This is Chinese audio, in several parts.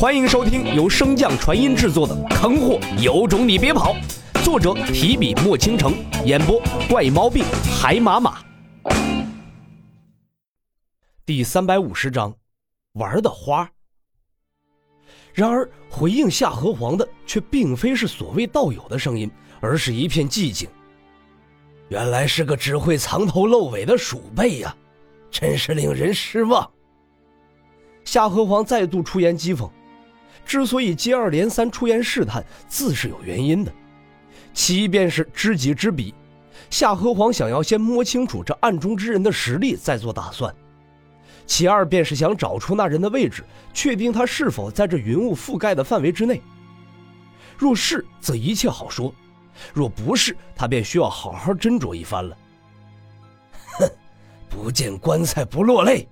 欢迎收听由升降传音制作的《坑货有种你别跑》，作者提笔墨倾城，演播怪毛病海马马。第三百五十章，玩的花。然而，回应夏河皇的却并非是所谓道友的声音，而是一片寂静。原来是个只会藏头露尾的鼠辈呀，真是令人失望。夏河皇再度出言讥讽。之所以接二连三出言试探，自是有原因的。其一便是知己知彼，夏河皇想要先摸清楚这暗中之人的实力，再做打算；其二便是想找出那人的位置，确定他是否在这云雾覆盖的范围之内。若是，则一切好说；若不是，他便需要好好斟酌一番了。哼，不见棺材不落泪。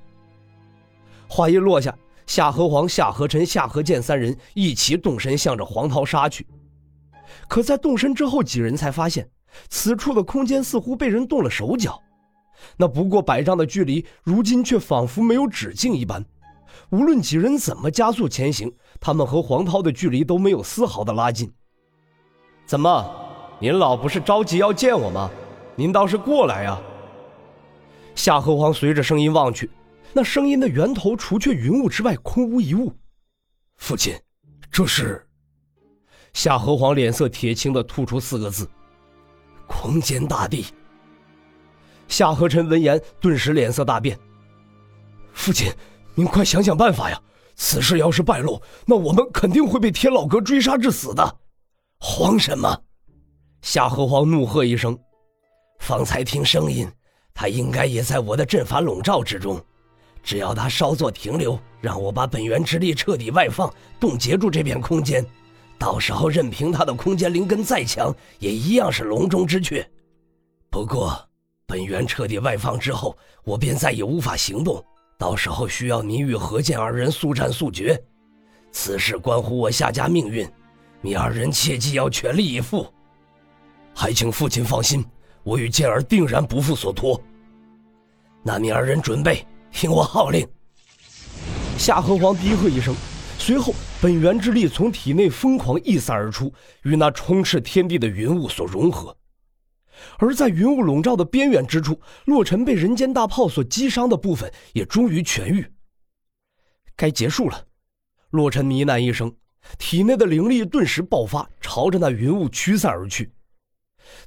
话音落下。夏河皇、夏河臣、夏河剑三人一齐动身，向着黄涛杀去。可在动身之后，几人才发现，此处的空间似乎被人动了手脚。那不过百丈的距离，如今却仿佛没有止境一般。无论几人怎么加速前行，他们和黄涛的距离都没有丝毫的拉近。怎么，您老不是着急要见我吗？您倒是过来呀！夏河皇随着声音望去。那声音的源头，除却云雾之外，空无一物。父亲，这是。夏河皇脸色铁青的吐出四个字：“空间大帝。”夏河臣闻言，顿时脸色大变。父亲，您快想想办法呀！此事要是败露，那我们肯定会被天老阁追杀致死的。慌什么？夏河皇怒喝一声：“方才听声音，他应该也在我的阵法笼罩之中。”只要他稍作停留，让我把本源之力彻底外放，冻结住这片空间，到时候任凭他的空间灵根再强，也一样是笼中之雀。不过，本源彻底外放之后，我便再也无法行动，到时候需要你与何剑二人速战速决。此事关乎我夏家命运，你二人切记要全力以赴。还请父亲放心，我与剑儿定然不负所托。那你二人准备。听我号令！夏河皇低喝一声，随后本源之力从体内疯狂溢散而出，与那充斥天地的云雾所融合。而在云雾笼罩的边缘之处，洛尘被人间大炮所击伤的部分也终于痊愈。该结束了，洛尘呢喃一声，体内的灵力顿时爆发，朝着那云雾驱散而去。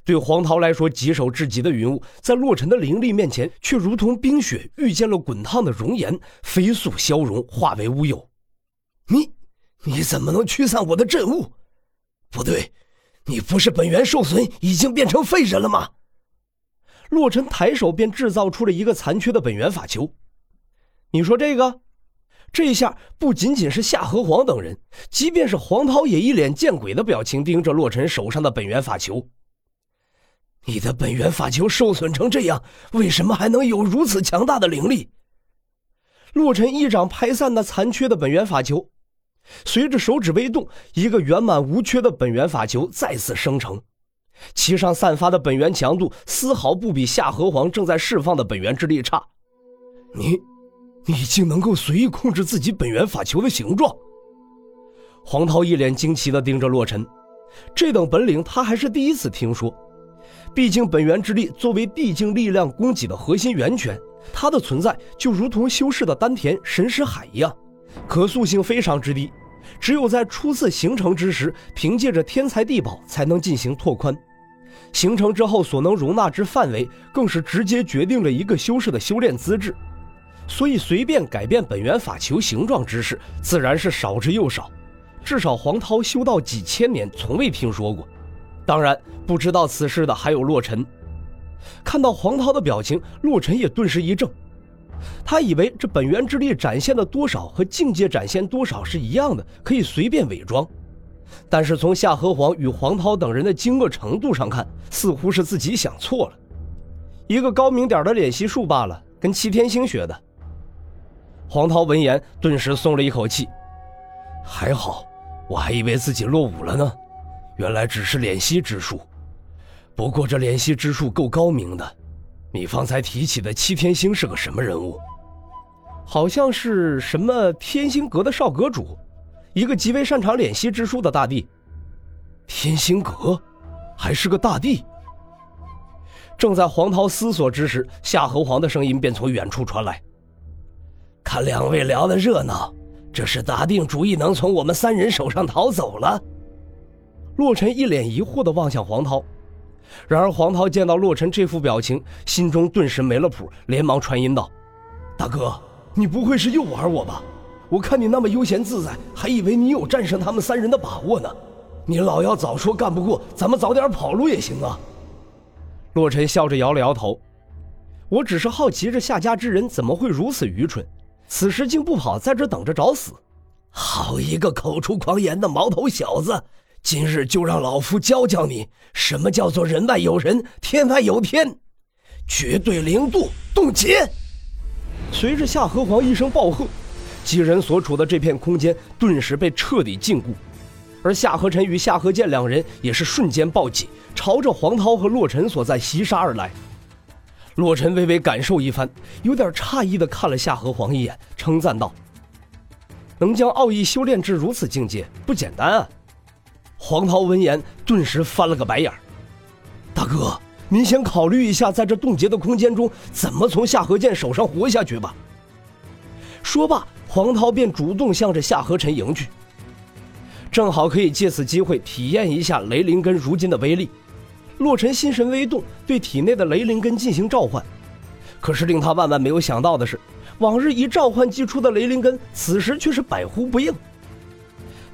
对黄桃来说，棘手至极的云雾，在洛尘的灵力面前，却如同冰雪遇见了滚烫的熔岩，飞速消融，化为乌有。你，你怎么能驱散我的阵雾？不对，你不是本源受损，已经变成废人了吗？洛尘抬手便制造出了一个残缺的本源法球。你说这个？这下不仅仅是夏河皇等人，即便是黄涛也一脸见鬼的表情，盯着洛尘手上的本源法球。你的本源法球受损成这样，为什么还能有如此强大的灵力？洛尘一掌拍散那残缺的本源法球，随着手指微动，一个圆满无缺的本源法球再次生成，其上散发的本源强度丝毫不比夏河皇正在释放的本源之力差。你，你竟能够随意控制自己本源法球的形状？黄涛一脸惊奇地盯着洛尘，这等本领他还是第一次听说。毕竟，本源之力作为地境力量供给的核心源泉，它的存在就如同修士的丹田神识海一样，可塑性非常之低。只有在初次形成之时，凭借着天才地宝才能进行拓宽。形成之后所能容纳之范围，更是直接决定了一个修士的修炼资质。所以，随便改变本源法球形状之事，自然是少之又少。至少黄涛修道几千年，从未听说过。当然，不知道此事的还有洛尘。看到黄涛的表情，洛尘也顿时一怔。他以为这本源之力展现的多少和境界展现多少是一样的，可以随便伪装。但是从夏河皇与黄涛等人的惊愕程度上看，似乎是自己想错了。一个高明点的练习术罢了，跟齐天星学的。黄涛闻言，顿时松了一口气。还好，我还以为自己落伍了呢。原来只是敛息之术，不过这敛息之术够高明的。你方才提起的七天星是个什么人物？好像是什么天星阁的少阁主，一个极为擅长敛息之术的大帝。天星阁，还是个大帝。正在黄涛思索之时，夏侯皇的声音便从远处传来：“看两位聊得热闹，这是打定主意能从我们三人手上逃走了？”洛尘一脸疑惑地望向黄涛，然而黄涛见到洛尘这副表情，心中顿时没了谱，连忙传音道：“大哥，你不会是又玩我吧？我看你那么悠闲自在，还以为你有战胜他们三人的把握呢。你老要早说干不过，咱们早点跑路也行啊。”洛尘笑着摇了摇头：“我只是好奇，这夏家之人怎么会如此愚蠢，此时竟不跑，在这等着找死？好一个口出狂言的毛头小子！”今日就让老夫教教你，什么叫做人外有人，天外有天。绝对零度冻结。随着夏河皇一声暴喝，几人所处的这片空间顿时被彻底禁锢，而夏河晨与夏河剑两人也是瞬间暴起，朝着黄涛和洛尘所在袭杀而来。洛尘微微感受一番，有点诧异的看了夏河皇一眼，称赞道：“能将奥义修炼至如此境界，不简单啊。”黄涛闻言，顿时翻了个白眼儿：“大哥，您先考虑一下，在这冻结的空间中，怎么从夏河剑手上活下去吧。”说罢，黄涛便主动向着夏河尘迎去，正好可以借此机会体验一下雷灵根如今的威力。洛尘心神微动，对体内的雷灵根进行召唤。可是令他万万没有想到的是，往日一召唤即出的雷灵根，此时却是百呼不应。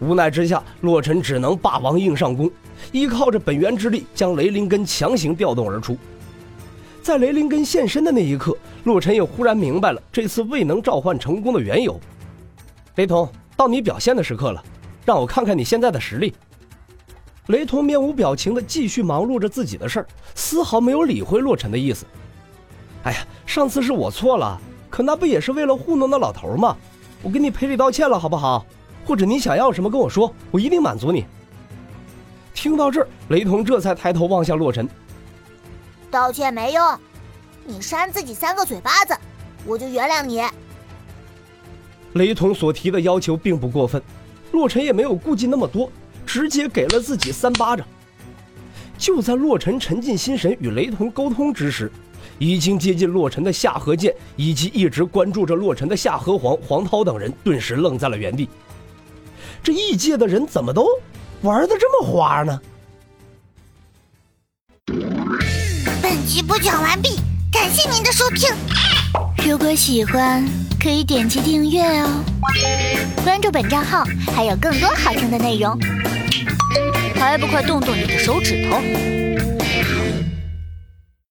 无奈之下，洛尘只能霸王硬上弓，依靠着本源之力将雷灵根强行调动而出。在雷灵根现身的那一刻，洛尘也忽然明白了这次未能召唤成功的缘由。雷同，到你表现的时刻了，让我看看你现在的实力。雷同面无表情的继续忙碌着自己的事儿，丝毫没有理会洛尘的意思。哎呀，上次是我错了，可那不也是为了糊弄那老头吗？我给你赔礼道歉了，好不好？或者你想要什么，跟我说，我一定满足你。听到这儿，雷同这才抬头望向洛尘。道歉没用，你扇自己三个嘴巴子，我就原谅你。雷同所提的要求并不过分，洛尘也没有顾忌那么多，直接给了自己三巴掌。就在洛尘沉浸心神与雷同沟通之时，已经接近洛尘的夏河剑以及一直关注着洛尘的夏河皇黄涛等人顿时愣在了原地。这异界的人怎么都玩的这么花呢？本集播讲完毕，感谢您的收听。如果喜欢，可以点击订阅哦，关注本账号还有更多好听的内容。还不快动动你的手指头！